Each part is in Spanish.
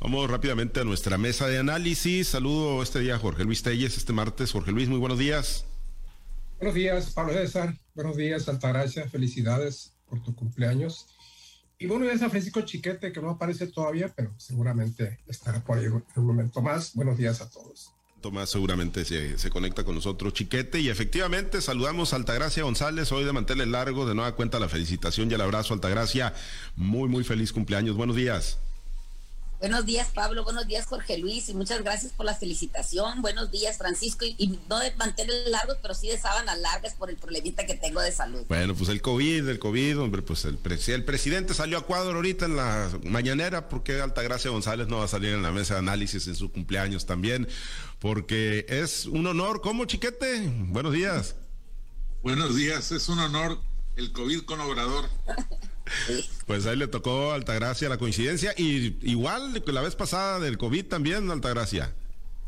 Vamos rápidamente a nuestra mesa de análisis. Saludo este día a Jorge Luis Telles, este martes. Jorge Luis, muy buenos días. Buenos días, Pablo César. Buenos días, Altagracia. Felicidades por tu cumpleaños. Y buenos días a Francisco Chiquete, que no aparece todavía, pero seguramente estará por ahí en un momento más. Buenos días a todos. Tomás seguramente se, se, conecta con nosotros, Chiquete. Y efectivamente saludamos a Altagracia González, hoy de manteles largo, de nueva cuenta la felicitación y el abrazo, Altagracia. Muy, muy feliz cumpleaños. Buenos días. Buenos días, Pablo. Buenos días, Jorge Luis. Y muchas gracias por la felicitación. Buenos días, Francisco. Y, no de mantener largos, pero sí de sábanas largas por el problemita que tengo de salud. Bueno, pues el COVID, el COVID, hombre, pues el, el presidente salió a cuadro ahorita en la mañanera. porque Altagracia González no va a salir en la mesa de análisis en su cumpleaños también? Porque es un honor. ¿Cómo, chiquete? Buenos días. Buenos días. Es un honor el COVID con Obrador. Pues ahí le tocó Altagracia la coincidencia y igual la vez pasada del COVID también, Altagracia.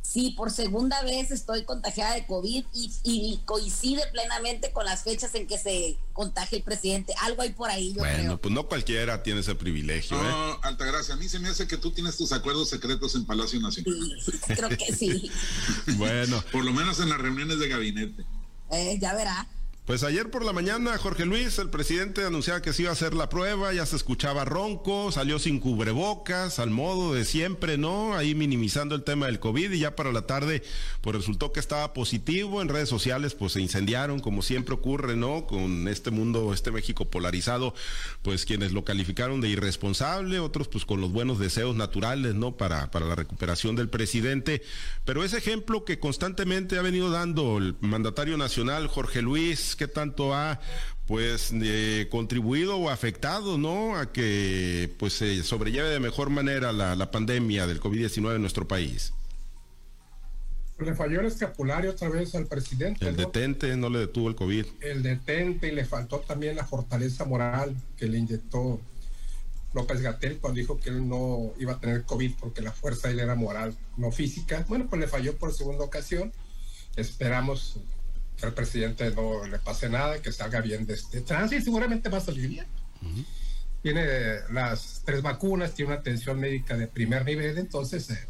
Sí, por segunda vez estoy contagiada de COVID y, coincide plenamente con las fechas en que se contagia el presidente. Algo hay por ahí, yo Bueno, pues no cualquiera tiene ese privilegio. No, ¿eh? Altagracia, a mí se me hace que tú tienes tus acuerdos secretos en Palacio Nacional. Sí, creo que sí. bueno. Por lo menos en las reuniones de gabinete. Eh, ya verá. Pues ayer por la mañana, Jorge Luis, el presidente anunciaba que se iba a hacer la prueba, ya se escuchaba ronco, salió sin cubrebocas, al modo de siempre, ¿no? Ahí minimizando el tema del COVID y ya para la tarde, pues resultó que estaba positivo. En redes sociales, pues se incendiaron, como siempre ocurre, ¿no? Con este mundo, este México polarizado, pues quienes lo calificaron de irresponsable, otros pues con los buenos deseos naturales, ¿no? Para, para la recuperación del presidente. Pero ese ejemplo que constantemente ha venido dando el mandatario nacional, Jorge Luis, qué tanto ha pues eh, contribuido o afectado, ¿no? A que pues se sobrelleve de mejor manera la, pandemia del COVID-19 en nuestro país. Le falló el escapulario otra vez al presidente. El detente no le detuvo el COVID. El detente y le faltó también la fortaleza moral que le inyectó López Gatel cuando dijo que él no iba a tener COVID porque la fuerza de él era moral, no física. Bueno, pues le falló por segunda ocasión. Esperamos que al presidente no le pase nada, que salga bien de este trance y seguramente va a salir bien. Tiene las tres vacunas, tiene una atención médica de primer nivel, entonces eh,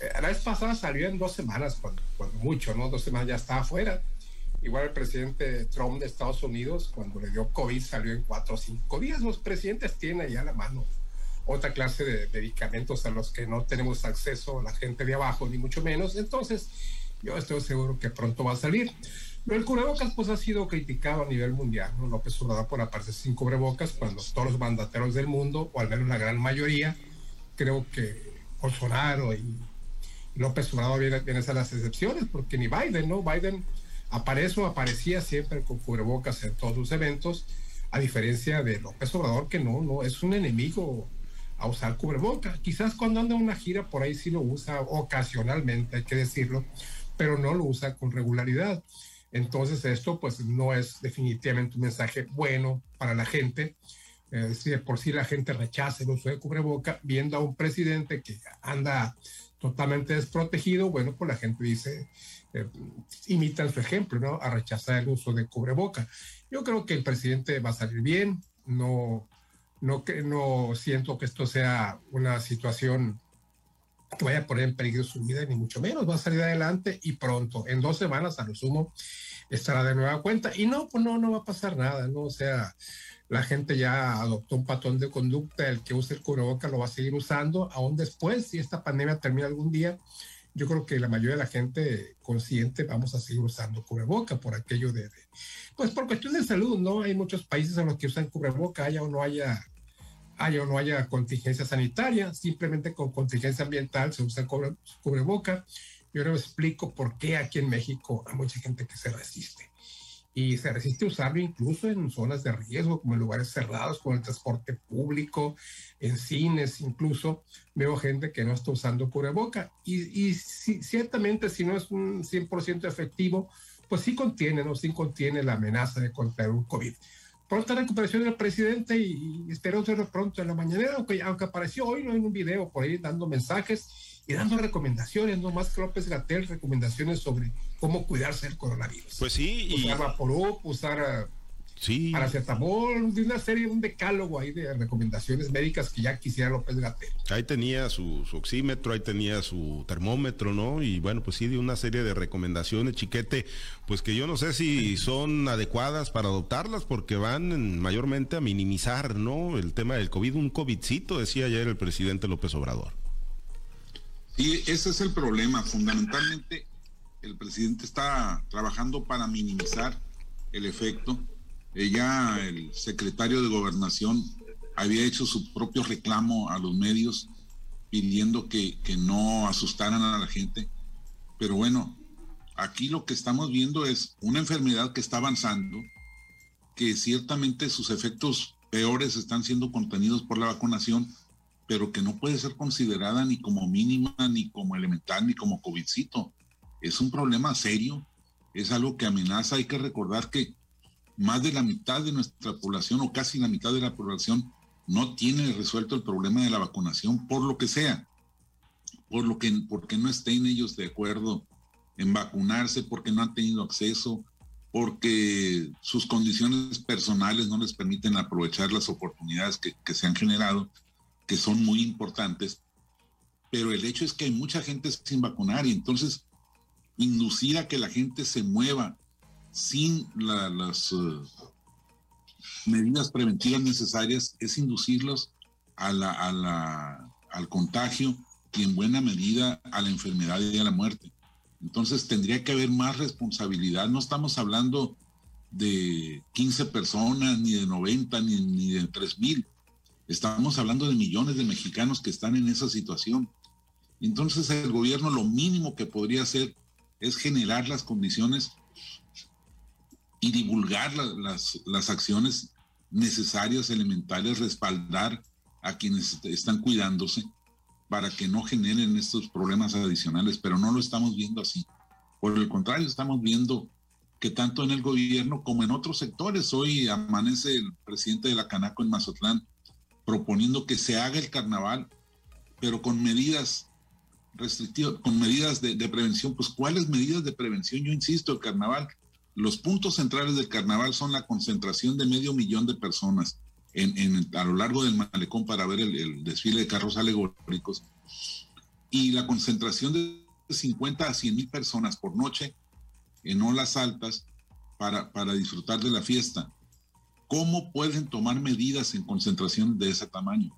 eh, la vez pasada salió en dos semanas, cuando, mucho, ¿no? Dos semanas ya estaba afuera. Igual el presidente Trump de Estados Unidos, cuando le dio COVID, salió en cuatro o cinco días. Los presidentes tienen ahí a la mano otra clase de medicamentos a los que no tenemos acceso la gente de abajo, ni mucho menos. Entonces, yo estoy seguro que pronto va a salir. Pero el cubrebocas pues ha sido criticado a nivel mundial, ¿no? López Obrador por aparecer sin cubrebocas cuando todos los mandateros del mundo, o al menos la gran mayoría, creo que Bolsonaro y López Obrador vienen, a las excepciones, porque ni Biden, ¿no? Biden aparece o aparecía siempre con cubrebocas en todos sus eventos, a diferencia de López Obrador, que no, no, es un enemigo a usar cubrebocas. Quizás cuando anda una gira por ahí sí lo usa ocasionalmente, hay que decirlo, pero no lo usa con regularidad. Entonces esto pues no es definitivamente un mensaje bueno para la gente. Eh, si de por sí la gente rechaza el uso de cubreboca, viendo a un presidente que anda totalmente desprotegido, bueno, pues la gente dice, eh, imitan su ejemplo, ¿no? A rechazar el uso de cubreboca. Yo creo que el presidente va a salir bien, no, no, no siento que esto sea una situación que vaya a poner en peligro su vida, ni mucho menos, va a salir adelante y pronto, en dos semanas a lo sumo, estará de nueva cuenta. Y no, pues no, no va a pasar nada, ¿no? O sea, la gente ya adoptó un patrón de conducta, el que use el cubreboca lo va a seguir usando, aún después, si esta pandemia termina algún día, yo creo que la mayoría de la gente consciente vamos a seguir usando cubreboca por aquello de, pues por cuestión de salud, ¿no? Hay muchos países en los que usan cubreboca, haya o no haya haya o no haya contingencia sanitaria, simplemente con contingencia ambiental se usa cubre, cubreboca. Yo les explico por qué aquí en México hay mucha gente que se resiste. Y se resiste a usarlo incluso en zonas de riesgo, como en lugares cerrados, como el transporte público, en cines, incluso veo gente que no está usando cubreboca. Y, y ciertamente, si no es un 100% efectivo, pues sí contiene, ¿no? Sí contiene la amenaza de contraer un COVID pronta recuperación del presidente y, espero verlo pronto en la mañanera, aunque, aunque apareció hoy ¿no? en un video por ahí dando mensajes y dando recomendaciones, no más que López Gatel, recomendaciones sobre cómo cuidarse del coronavirus. Pues sí, y... Usar Vaporub, usar Sí. Paracetamol, de una serie, un decálogo ahí de recomendaciones médicas que ya quisiera López Gatel. Ahí tenía su, oxímetro, ahí tenía su termómetro, ¿no? Y bueno, pues sí, de una serie de recomendaciones, chiquete, pues que yo no sé si son adecuadas para adoptarlas porque van mayormente a minimizar, ¿no? El tema del COVID, un COVIDcito, decía ayer el presidente López Obrador. Sí, ese es el problema. Fundamentalmente, el presidente está trabajando para minimizar el efecto ella, el secretario de gobernación, había hecho su propio reclamo a los medios pidiendo que, que no asustaran a la gente. Pero bueno, aquí lo que estamos viendo es una enfermedad que está avanzando, que ciertamente sus efectos peores están siendo contenidos por la vacunación, pero que no puede ser considerada ni como mínima, ni como elemental, ni como COVIDcito. Es un problema serio, es algo que amenaza. Hay que recordar que más de la mitad de nuestra población o casi la mitad de la población no tiene resuelto el problema de la vacunación por lo que sea, por lo que porque no estén ellos de acuerdo en vacunarse, porque no han tenido acceso, porque sus condiciones personales no les permiten aprovechar las oportunidades que, que se han generado, que son muy importantes. Pero el hecho es que hay mucha gente sin vacunar y entonces inducir a que la gente se mueva sin las eh, medidas preventivas necesarias es inducirlos a la, al contagio y en buena medida a la enfermedad y a la muerte. Entonces tendría que haber más responsabilidad. No estamos hablando de 15 personas, ni de 90, ni, ni de 3 mil. Estamos hablando de millones de mexicanos que están en esa situación. Entonces el gobierno lo mínimo que podría hacer es generar las condiciones y divulgar las, las acciones necesarias, elementales, respaldar a quienes están cuidándose para que no generen estos problemas adicionales, pero no lo estamos viendo así. Por el contrario, estamos viendo que tanto en el gobierno como en otros sectores, hoy amanece el presidente de la Canaco en Mazatlán proponiendo que se haga el carnaval, pero con medidas restrictivas, con medidas de, de prevención. Pues, ¿cuáles medidas de prevención? Yo insisto, el carnaval los puntos centrales del carnaval son la concentración de medio millón de personas en, a lo largo del malecón para ver el, desfile de carros alegóricos y la concentración de 50 a 100 mil personas por noche en olas altas para, para disfrutar de la fiesta. ¿Cómo pueden tomar medidas en concentración de ese tamaño?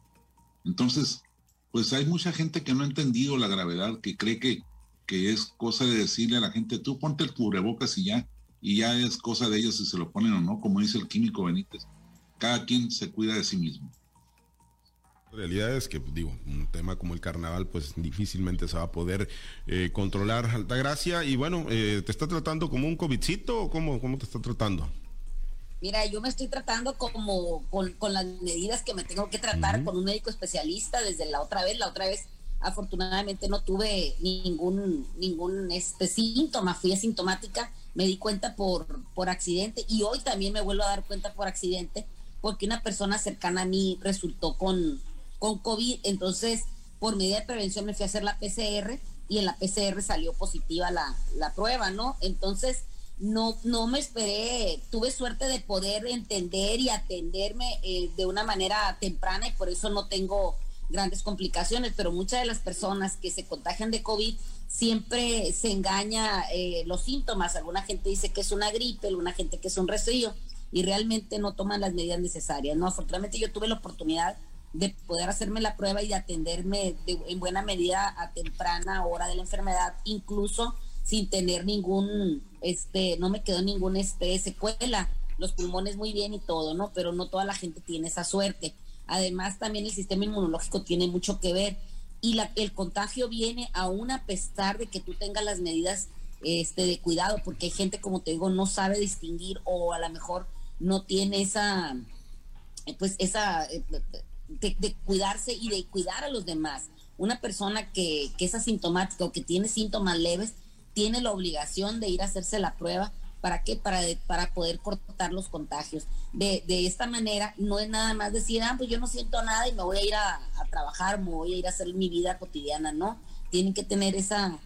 Entonces, pues hay mucha gente que no ha entendido la gravedad, que cree que, que es cosa de decirle a la gente, tú ponte el cubrebocas y ya y ya es cosa de ellos si se lo ponen o no, como dice el químico Benítez. Cada quien se cuida de sí mismo. La realidad es que, digo, un tema como el carnaval, pues difícilmente se va a poder eh, controlar Altagracia. Y bueno, eh, ¿te está tratando como un COVIDcito o cómo, cómo te está tratando? Mira, yo me estoy tratando como con, las medidas que me tengo que tratar con un médico especialista desde la otra vez. La otra vez, afortunadamente, no tuve ningún, ningún este, síntoma, fui asintomática me di cuenta por, por accidente y hoy también me vuelvo a dar cuenta por accidente porque una persona cercana a mí resultó con, con COVID. Entonces, por medida de prevención me fui a hacer la PCR y en la PCR salió positiva la, la prueba, ¿no? Entonces, no, no me esperé, tuve suerte de poder entender y atenderme eh, de una manera temprana y por eso no tengo grandes complicaciones, pero muchas de las personas que se contagian de COVID siempre se engaña eh, los síntomas. Alguna gente dice que es una gripe, alguna gente que es un resfrío y realmente no toman las medidas necesarias. No, afortunadamente yo tuve la oportunidad de poder hacerme la prueba y de atenderme en buena medida a temprana hora de la enfermedad, incluso sin tener ningún, este, no me quedó ningún este, secuela, los pulmones muy bien y todo, ¿no? Pero no toda la gente tiene esa suerte. Además, también el sistema inmunológico tiene mucho que ver y la, el contagio viene aún a pesar de que tú tengas las medidas este, de cuidado, porque hay gente, como te digo, no sabe distinguir o a lo mejor no tiene esa, pues esa, eh, de, cuidarse y de cuidar a los demás. Una persona que, que es asintomática o que tiene síntomas leves, tiene la obligación de ir a hacerse la prueba ¿Para qué? Para, para poder cortar los contagios. De, de, esta manera, no es nada más decir, ah, pues yo no siento nada y me voy a ir a, trabajar, me voy a ir a hacer mi vida cotidiana, ¿no? Tienen que tener esa,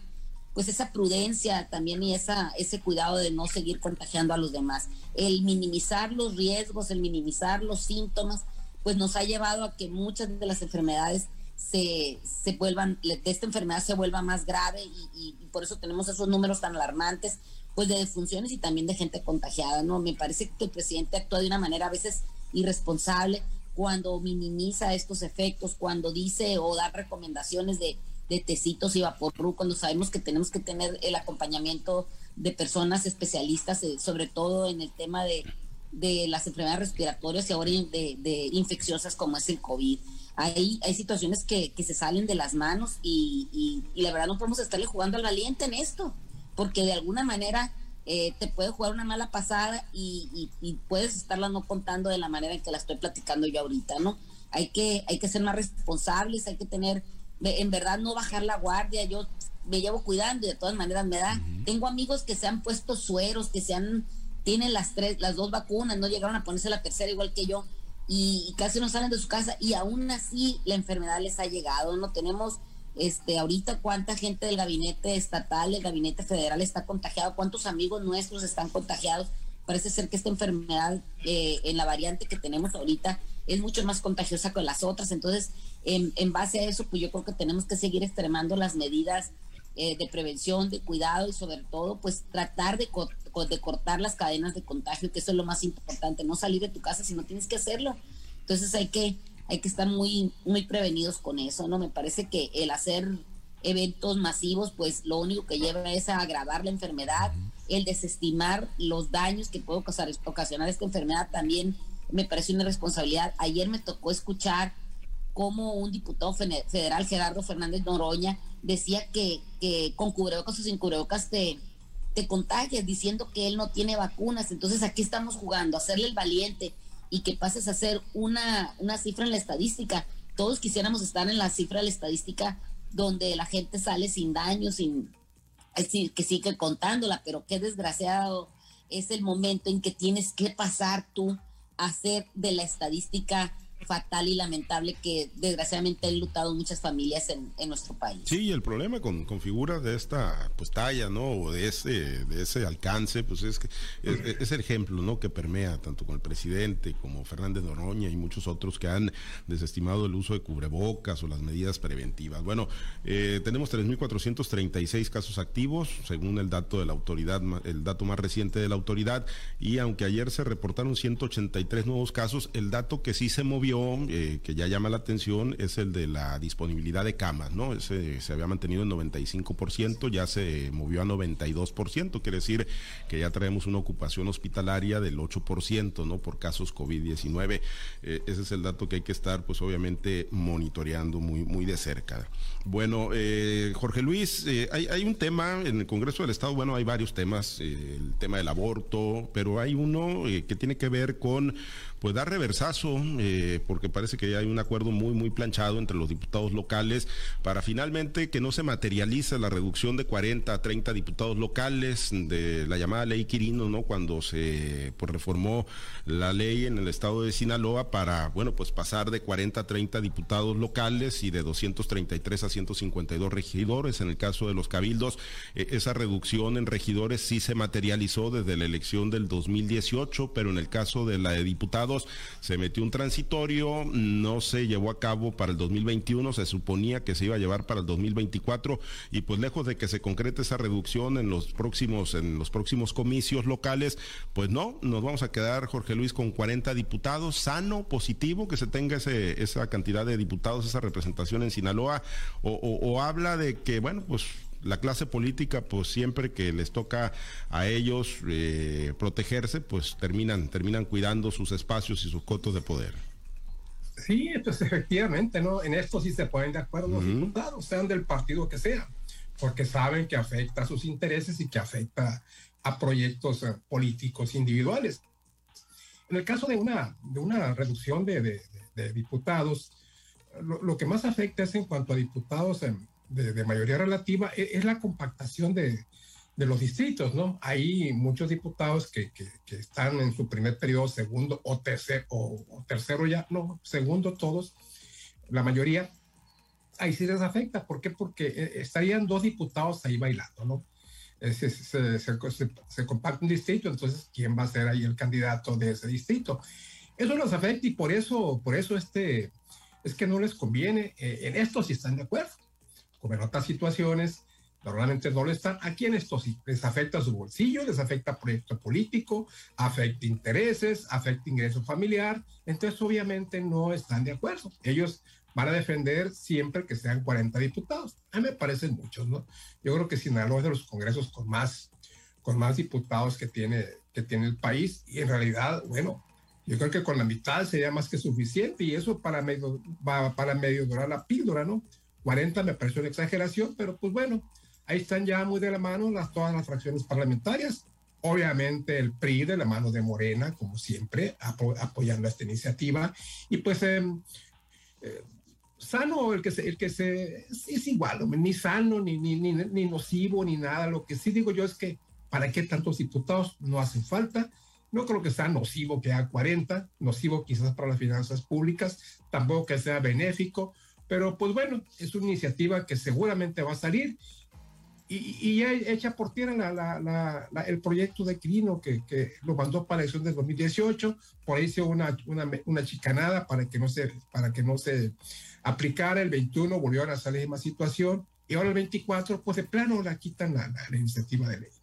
pues esa prudencia también y esa, ese cuidado de no seguir contagiando a los demás. El minimizar los riesgos, el minimizar los síntomas, pues nos ha llevado a que muchas de las enfermedades se, se vuelvan, esta enfermedad se vuelva más grave y, por eso tenemos esos números tan alarmantes, pues de defunciones y también de gente contagiada, ¿no? Me parece que el presidente actúa de una manera a veces irresponsable cuando minimiza estos efectos, cuando dice o da recomendaciones de de tecitos y vaporru cuando sabemos que tenemos que tener el acompañamiento de personas especialistas, eh, sobre todo en el tema de, de, las enfermedades respiratorias y ahora de, infecciosas como es el COVID. Hay, hay situaciones que, que se salen de las manos y, y, la verdad no podemos estarle jugando al valiente en esto, porque de alguna manera eh, te puede jugar una mala pasada y, y, puedes estarla no contando de la manera en que la estoy platicando yo ahorita, ¿no? Hay que, hay que ser más responsables, hay que tener en verdad no bajar la guardia, yo me llevo cuidando y de todas maneras me da. Tengo amigos que se han puesto sueros, que se han, tienen las tres, las dos vacunas, no llegaron a ponerse la tercera igual que yo y, casi no salen de su casa y aún así la enfermedad les ha llegado, ¿no? Tenemos este ahorita cuánta gente del gabinete estatal, del gabinete federal está contagiado, cuántos amigos nuestros están contagiados. Parece ser que esta enfermedad eh, en la variante que tenemos ahorita es mucho más contagiosa que las otras. Entonces, en, base a eso, pues yo creo que tenemos que seguir extremando las medidas eh, de prevención, de cuidado y sobre todo, pues tratar de, de cortar las cadenas de contagio, que eso es lo más importante, no salir de tu casa si no tienes que hacerlo. Entonces hay que, hay que estar muy, muy prevenidos con eso, ¿no? Me parece que el hacer eventos masivos, pues lo único que lleva es a agravar la enfermedad, el desestimar los daños que puede ocasionar esta enfermedad también me parece una responsabilidad. Ayer me tocó escuchar cómo un diputado federal, Gerardo Fernández Noroña, decía que, que con cubrebocas o sin cubrebocas te, te contagias, diciendo que él no tiene vacunas. Entonces aquí estamos jugando, hacerle el valiente y que pases a ser una, una cifra en la estadística. Todos quisiéramos estar en la cifra de la estadística donde la gente sale sin daño, sin que sigue contándola, pero qué desgraciado es el momento en que tienes que pasar tú hacer de la estadística fatal y lamentable que desgraciadamente han lutado muchas familias en, nuestro país. Sí, y el problema con, con, figuras de esta pues talla, ¿no? O de ese, de ese alcance, pues es que es, el ejemplo, ¿no? Que permea tanto con el presidente como Fernández Noroña y muchos otros que han desestimado el uso de cubrebocas o las medidas preventivas. Bueno, eh, tenemos 3.436 casos activos, según el dato de la autoridad, el dato más reciente de la autoridad, y aunque ayer se reportaron 183 nuevos casos, el dato que sí se movió eh, que ya llama la atención es el de la disponibilidad de camas, ¿no? Ese se había mantenido en 95%, ya se movió a 92%, quiere decir que ya traemos una ocupación hospitalaria del 8%, ¿no? Por casos COVID-19. Eh, ese es el dato que hay que estar, pues obviamente, monitoreando muy, muy de cerca. Bueno, eh, Jorge Luis, hay, hay, un tema en el Congreso del Estado, bueno, hay varios temas, el tema del aborto, pero hay uno que tiene que ver con pues dar reversazo, eh, porque parece que hay un acuerdo muy, muy planchado entre los diputados locales para finalmente que no se materialice la reducción de 40 a 30 diputados locales de la llamada ley Quirino, ¿no? Cuando se pues, reformó la ley en el estado de Sinaloa para, bueno, pues pasar de 40 a 30 diputados locales y de 233 a 152 regidores. En el caso de los cabildos, eh, esa reducción en regidores sí se materializó desde la elección del 2018, pero en el caso de la de diputados, se metió un transitorio, no se llevó a cabo para el 2021, se suponía que se iba a llevar para el 2024 y pues lejos de que se concrete esa reducción en los próximos en los próximos comicios locales, pues no, nos vamos a quedar Jorge Luis con 40 diputados, sano, positivo que se tenga ese, esa cantidad de diputados, esa representación en Sinaloa o, habla de que bueno, pues la clase política, pues siempre que les toca a ellos eh, protegerse, pues terminan, terminan cuidando sus espacios y sus cotos de poder. Sí, pues efectivamente, ¿no? En esto sí se ponen de acuerdo los diputados, sean del partido que sea, porque saben que afecta a sus intereses y que afecta a proyectos eh, políticos individuales. En el caso de una, de una reducción de, diputados, lo, que más afecta es en cuanto a diputados en de, mayoría relativa e, es, la compactación de, de, los distritos, ¿no? Hay muchos diputados que, que, están en su primer periodo, segundo o, tercer, o, tercero ya, no, segundo todos, la mayoría, ahí sí les afecta. ¿Por qué? Porque eh, estarían dos diputados ahí bailando, ¿no? Se, se, se, se, comparte un distrito, entonces, ¿quién va a ser ahí el candidato de ese distrito? Eso los afecta y por eso, por eso este, es que no les conviene. Eh, en esto sí están de acuerdo. Como en otras situaciones, normalmente no lo están. Aquí en esto les afecta su bolsillo, les afecta proyecto político, afecta intereses, afecta ingreso familiar. Entonces, obviamente, no están de acuerdo. Ellos van a defender siempre que sean 40 diputados. A mí me parecen muchos, ¿no? Yo creo que Sinaloa es de los congresos con más, con más diputados que tiene, que tiene el país y en realidad, bueno, yo creo que con la mitad sería más que suficiente y eso para medio, para medio durar la píldora, ¿no? 40 me parece una exageración, pero pues bueno, ahí están ya muy de la mano las, todas las fracciones parlamentarias. Obviamente el PRI de la mano de Morena, como siempre, apoyando esta iniciativa. Y pues em, eh, sano el que se, el que se es igual, ni sano, ni, ni, ni, ni nocivo, ni nada. Lo que sí digo yo es que para qué tantos diputados no hacen falta no creo que sea nocivo que haga 40, nocivo quizás para las finanzas públicas, tampoco que sea benéfico, pero pues bueno, es una iniciativa que seguramente va a salir y, y echa por tierra el proyecto de Quirino que, lo mandó para la elección del 2018, por ahí hizo una, una, una, chicanada para que, no se, para que no se aplicara, el 21 volvió a salir la misma situación. Y ahora el 24 pues de plano la quitan la iniciativa de ley.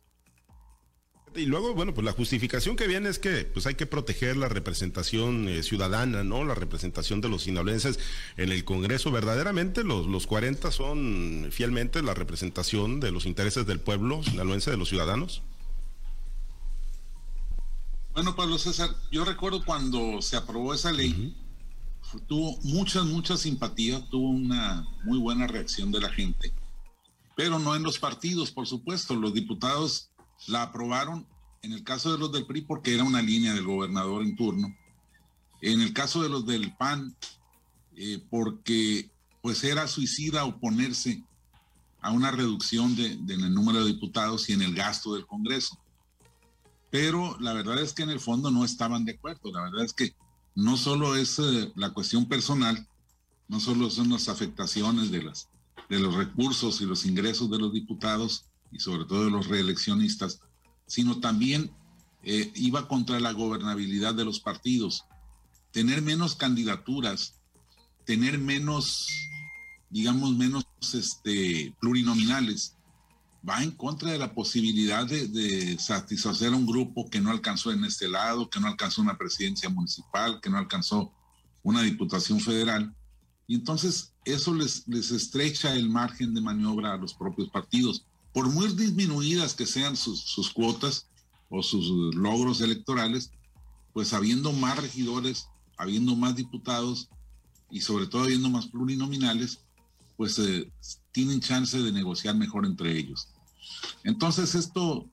Y luego, bueno, pues la justificación que viene es que pues hay que proteger la representación eh, ciudadana, ¿no? La representación de los sinaloenses en el Congreso. Verdaderamente los, los 40 son fielmente la representación de los intereses del pueblo sinaloense, de los ciudadanos. Bueno, Pablo César, yo recuerdo cuando se aprobó esa ley, tuvo mucha, mucha simpatía, tuvo una muy buena reacción de la gente, pero no en los partidos, por supuesto. Los diputados la aprobaron en el caso de los del PRI porque era una línea del gobernador en turno. En el caso de los del PAN, eh, porque pues era suicida oponerse a una reducción de, en el número de diputados y en el gasto del Congreso. Pero la verdad es que en el fondo no estaban de acuerdo. La verdad es que no solo es eh, la cuestión personal, no solo son las afectaciones de, las, de los recursos y los ingresos de los diputados, y sobre todo de los reeleccionistas, sino también eh, iba contra la gobernabilidad de los partidos. Tener menos candidaturas, tener menos, digamos, menos este, plurinominales, va en contra de la posibilidad de, de, satisfacer a un grupo que no alcanzó en este lado, que no alcanzó una presidencia municipal, que no alcanzó una diputación federal. Y entonces eso les, les estrecha el margen de maniobra a los propios partidos por muy disminuidas que sean sus, cuotas o sus logros electorales, pues habiendo más regidores, habiendo más diputados y sobre todo habiendo más plurinominales, pues eh, tienen chance de negociar mejor entre ellos. Entonces esto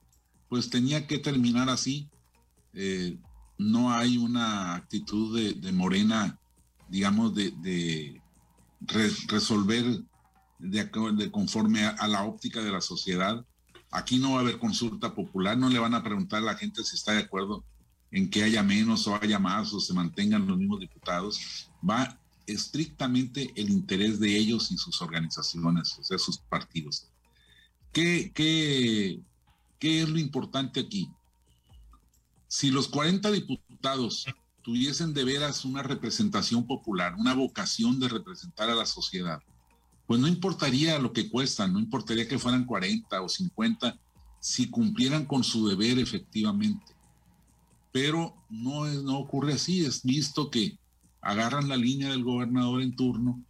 pues tenía que terminar así. Eh, no hay una actitud de, Morena, digamos, de, resolver de, de conforme a, la óptica de la sociedad. Aquí no va a haber consulta popular, no le van a preguntar a la gente si está de acuerdo en que haya menos o haya más o se mantengan los mismos diputados. Va estrictamente el interés de ellos y sus organizaciones, o sea, sus partidos. ¿Qué, qué, qué es lo importante aquí? Si los 40 diputados tuviesen de veras una representación popular, una vocación de representar a la sociedad, pues no importaría lo que cuestan, no importaría que fueran 40 o 50 si cumplieran con su deber efectivamente. Pero no, no ocurre así, es visto que agarran la línea del gobernador en turno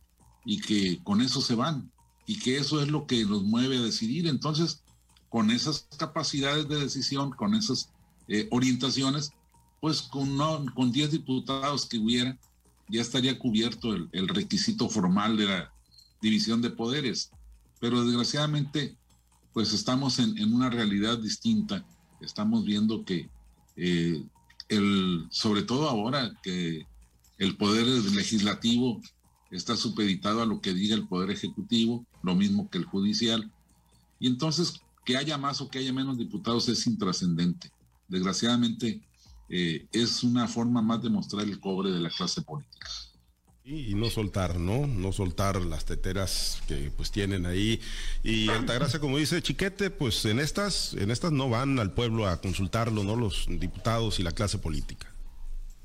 y que con eso se van y que eso es lo que los mueve a decidir. Entonces, con esas capacidades de decisión, con esas eh, orientaciones, pues con, no, con 10 diputados que hubiera, ya estaría cubierto el requisito formal de la división de poderes. Pero desgraciadamente, pues estamos en, una realidad distinta. Estamos viendo que eh, el, sobre todo ahora que el poder legislativo está supeditado a lo que diga el poder ejecutivo, lo mismo que el judicial. Y entonces, que haya más o que haya menos diputados es intrascendente. Desgraciadamente, eh, es una forma más de mostrar el cobre de la clase política. Y, no soltar, ¿no? No soltar las teteras que pues tienen ahí. Y Altagracia, como dice Chiquete, pues en estas, en estas no van al pueblo a consultarlo, ¿no? Los diputados y la clase política.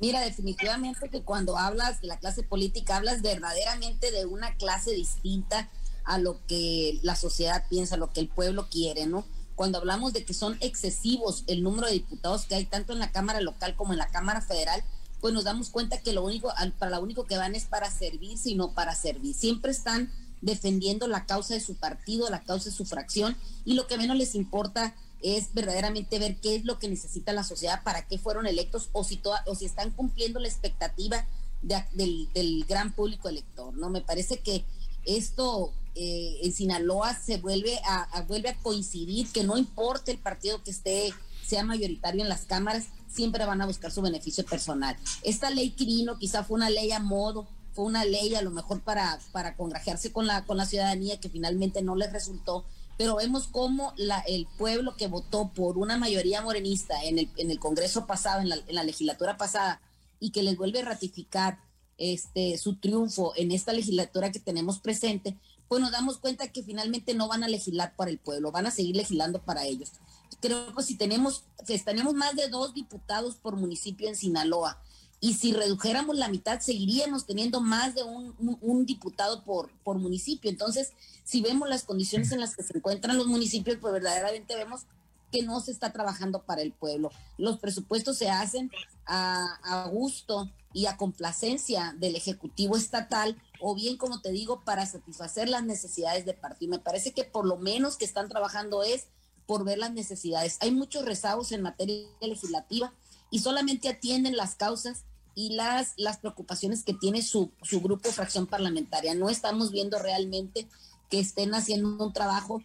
Mira, definitivamente que cuando hablas de la clase política, hablas verdaderamente de una clase distinta a lo que la sociedad piensa, lo que el pueblo quiere, ¿no? Cuando hablamos de que son excesivos el número de diputados que hay tanto en la Cámara local como en la Cámara federal, pues nos damos cuenta que lo único, para lo único que van es para servir, sino para servir. Siempre están defendiendo la causa de su partido, la causa de su fracción, y lo que menos les importa es verdaderamente ver qué es lo que necesita la sociedad, para qué fueron electos, o si, o si están cumpliendo la expectativa del, gran público elector. ¿no? Me parece que esto eh, en Sinaloa se vuelve a, vuelve a coincidir, que no importa el partido que esté, sea mayoritario en las cámaras, siempre van a buscar su beneficio personal. Esta ley Quirino quizá fue una ley a modo, fue una ley a lo mejor para, para congrajearse con la, con la ciudadanía que finalmente no les resultó, pero vemos cómo la, el pueblo que votó por una mayoría morenista en el, en el Congreso pasado, en la, en la legislatura pasada, y que les vuelve a ratificar este, su triunfo en esta legislatura que tenemos presente, pues nos damos cuenta que finalmente no van a legislar para el pueblo, van a seguir legislando para ellos creo que si tenemos, tenemos más de dos diputados por municipio en Sinaloa, y si redujéramos la mitad, seguiríamos teniendo más de un, diputado por, por municipio. Entonces, si vemos las condiciones en las que se encuentran los municipios, pues verdaderamente vemos que no se está trabajando para el pueblo. Los presupuestos se hacen a, gusto y a complacencia del Ejecutivo Estatal, o bien, como te digo, para satisfacer las necesidades de partido. Me parece que por lo menos que están trabajando es por ver las necesidades. Hay muchos rezagos en materia legislativa y solamente atienden las causas y las, las preocupaciones que tiene su, su grupo fracción parlamentaria. No estamos viendo realmente que estén haciendo un trabajo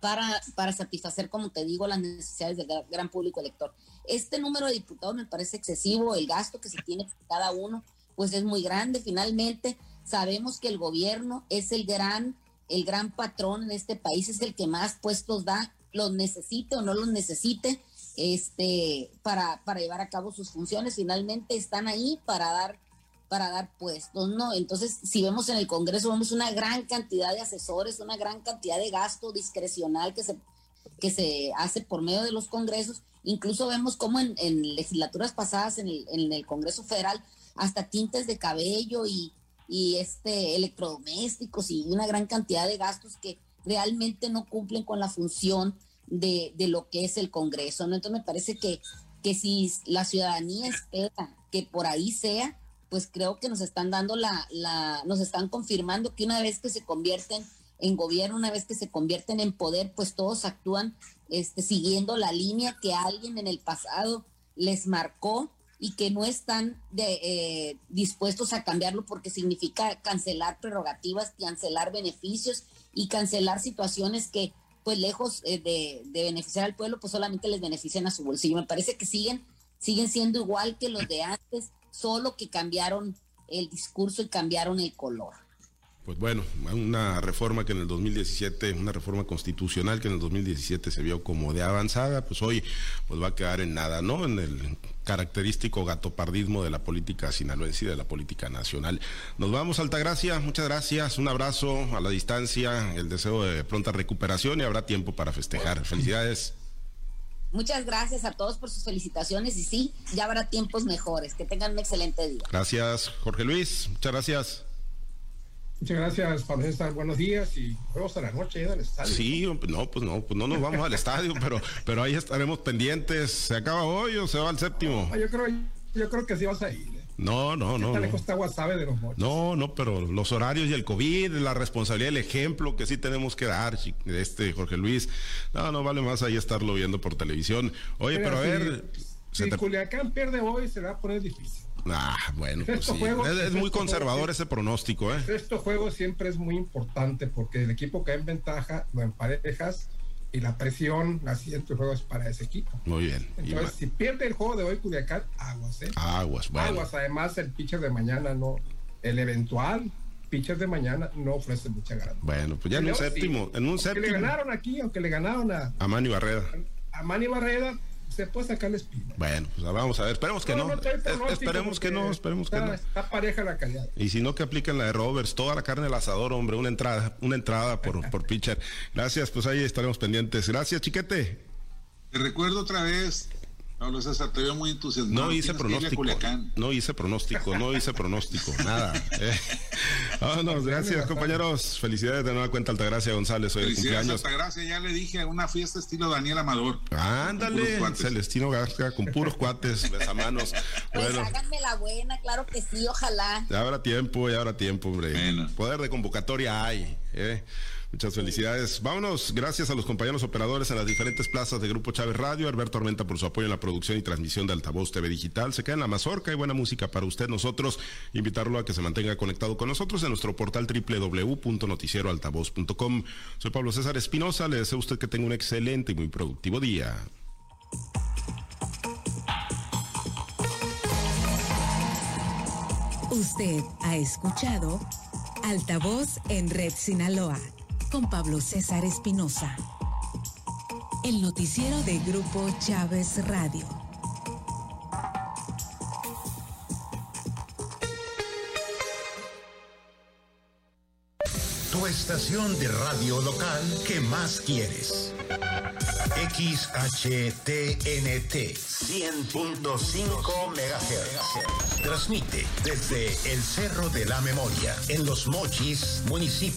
para, para satisfacer, como te digo, las necesidades del gran público elector. Este número de diputados me parece excesivo, el gasto que se tiene cada uno, pues es muy grande. Finalmente, sabemos que el gobierno es el gran, el gran patrón en este país, es el que más puestos da los necesite o no los necesite este, para, para llevar a cabo sus funciones, finalmente están ahí para dar para dar puestos, ¿no? Entonces, si vemos en el Congreso, vemos una gran cantidad de asesores, una gran cantidad de gasto discrecional que se, que se hace por medio de los congresos. Incluso vemos como en, legislaturas pasadas en el, en el, Congreso Federal, hasta tintes de cabello y, y este electrodomésticos y una gran cantidad de gastos que realmente no cumplen con la función de, lo que es el Congreso. ¿no? Entonces me parece que, que si la ciudadanía espera que por ahí sea, pues creo que nos están dando la, la, nos están confirmando que una vez que se convierten en gobierno, una vez que se convierten en poder, pues todos actúan este, siguiendo la línea que alguien en el pasado les marcó y que no están de, eh, dispuestos a cambiarlo porque significa cancelar prerrogativas, cancelar beneficios y cancelar situaciones que pues lejos eh, de, beneficiar al pueblo, pues solamente les benefician a su bolsillo. Me parece que siguen, siguen siendo igual que los de antes, solo que cambiaron el discurso y cambiaron el color pues bueno, una reforma que en el 2017, una reforma constitucional que en el 2017 se vio como de avanzada, pues hoy pues va a quedar en nada, ¿no? En el característico gatopardismo de la política sinaloense y de la política nacional. Nos vamos, Altagracia, muchas gracias, un abrazo a la distancia, el deseo de pronta recuperación y habrá tiempo para festejar. Felicidades. Muchas gracias a todos por sus felicitaciones y sí, ya habrá tiempos mejores. Que tengan un excelente día. Gracias, Jorge Luis. Muchas gracias. Muchas gracias, Pablo César. Buenos días y vemos a la noche al estadio. Sí, no, pues no, pues no nos vamos al estadio, pero, pero ahí estaremos pendientes. ¿Se acaba hoy o se va al séptimo? yo creo, yo creo que sí vas a ir. No, no, no. no. de los mochos? No, no, pero los horarios y el COVID, la responsabilidad, el ejemplo que sí tenemos que dar, este Jorge Luis. No, no vale más ahí estarlo viendo por televisión. Oye, pero, a ver. Si Culiacán pierde hoy, se va a poner difícil. Ah, bueno, pues sí. es, muy conservador ese pronóstico, ¿eh? Este juego siempre es muy importante porque el equipo que en ventaja lo emparejas y la presión, la siguiente juego es para ese equipo. Muy bien. Entonces, si pierde el juego de hoy Culiacán, aguas, ¿eh? Aguas, bueno. Aguas, además el pitcher de mañana no, el eventual pitcher de mañana no ofrece mucha garantía. Bueno, pues ya en un séptimo, en un séptimo. le ganaron aquí, aunque le ganaron a... A Manny Barreda. A Manny Barreda se puede sacar la espina. Bueno, pues vamos a ver, esperemos que no. esperemos que no, esperemos que no. Está pareja la calidad. Y si no, que apliquen la de Roberts, toda la carne del asador, hombre, una entrada, una entrada por, por pitcher. Gracias, pues ahí estaremos pendientes. Gracias, chiquete. Te recuerdo otra vez, Pablo César, te veo muy entusiasmado. No hice pronóstico. No hice pronóstico, no hice pronóstico, nada. Eh. Vámonos, gracias compañeros. Felicidades de nueva cuenta Altagracia González, hoy Felicidades Altagracia, ya le dije, una fiesta estilo Daniel Amador. Ándale, Celestino García con puros cuates, besamanos. Pues bueno. háganme la buena, claro que sí, ojalá. Ya habrá tiempo, ya habrá tiempo, hombre. Poder de convocatoria hay, eh. Muchas felicidades. Vámonos. Gracias a los compañeros operadores en las diferentes plazas de Grupo Chávez Radio. Alberto Armenta por su apoyo en la producción y transmisión de Altavoz TV Digital. Se queda en la mazorca y buena música para usted. Nosotros invitarlo a que se mantenga conectado con nosotros en nuestro portal www.noticieroaltavoz.com. Soy Pablo César Espinosa. Le deseo a usted que tenga un excelente y muy productivo día. Usted ha escuchado Altavoz en Red Sinaloa con Pablo César Espinosa. El noticiero de Grupo Chávez Radio. Tu estación de radio local que más quieres. XHTNT 100.5 MHz. Transmite desde el Cerro de la Memoria en Los Mochis, municipio